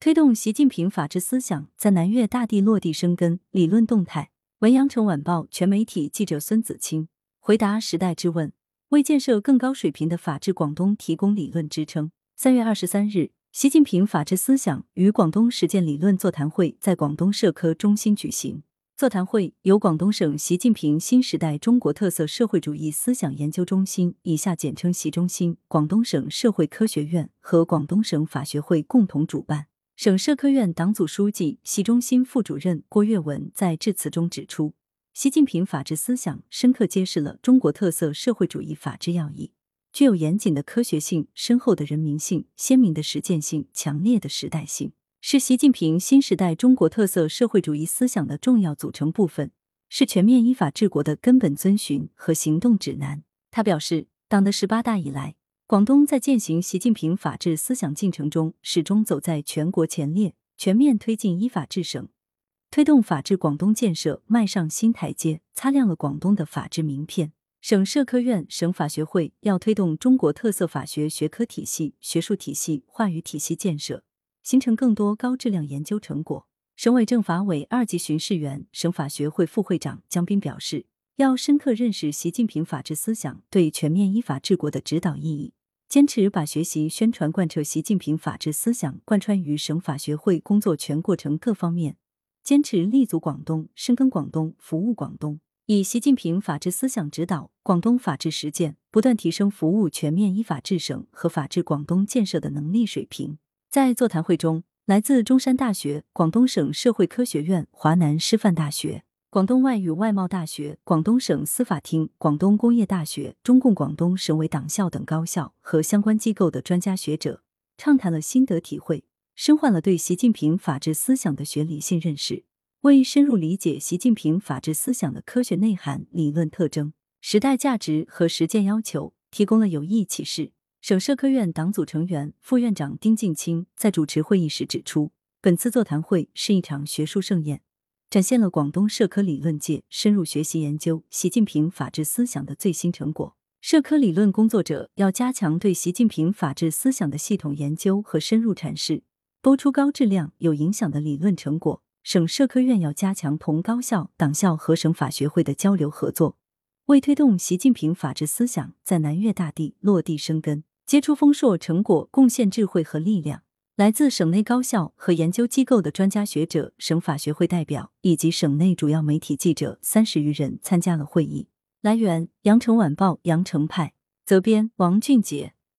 推动习近平法治思想在南粤大地落地生根，理论动态。文阳城晚报全媒体记者孙子清回答时代之问，为建设更高水平的法治广东提供理论支撑。三月二十三日，习近平法治思想与广东实践理论座谈会在广东社科中心举行。座谈会由广东省习近平新时代中国特色社会主义思想研究中心（以下简称习中心）、广东省社会科学院和广东省法学会共同主办。省社科院党组书记、习中心副主任郭跃文在致辞中指出，习近平法治思想深刻揭示了中国特色社会主义法治要义，具有严谨的科学性、深厚的人民性、鲜明的实践性、强烈的时代性。是习近平新时代中国特色社会主义思想的重要组成部分，是全面依法治国的根本遵循和行动指南。他表示，党的十八大以来，广东在践行习近平法治思想进程中，始终走在全国前列，全面推进依法治省，推动法治广东建设迈上新台阶，擦亮了广东的法治名片。省社科院、省法学会要推动中国特色法学学科体系、学术体系、话语体系建设。形成更多高质量研究成果。省委政法委二级巡视员、省法学会副会长江斌表示，要深刻认识习近平法治思想对全面依法治国的指导意义，坚持把学习宣传贯彻习近平法治思想贯穿于省法学会工作全过程各方面，坚持立足广东、深耕广东、服务广东，以习近平法治思想指导广东法治实践，不断提升服务全面依法治省和法治广东建设的能力水平。在座谈会中，来自中山大学、广东省社会科学院、华南师范大学、广东外语外贸大学、广东省司法厅、广东工业大学、中共广东省委党校等高校和相关机构的专家学者畅谈了心得体会，深化了对习近平法治思想的学理性认识，为深入理解习近平法治思想的科学内涵、理论特征、时代价值和实践要求提供了有益启示。省社科院党组成员、副院长丁敬清在主持会议时指出，本次座谈会是一场学术盛宴，展现了广东社科理论界深入学习研究习近平法治思想的最新成果。社科理论工作者要加强对习近平法治思想的系统研究和深入阐释，播出高质量、有影响的理论成果。省社科院要加强同高校、党校和省法学会的交流合作，为推动习近平法治思想在南粤大地落地生根。结出丰硕成果，贡献智慧和力量。来自省内高校和研究机构的专家学者、省法学会代表以及省内主要媒体记者三十余人参加了会议。来源：羊城晚报羊城派，责编：王俊杰。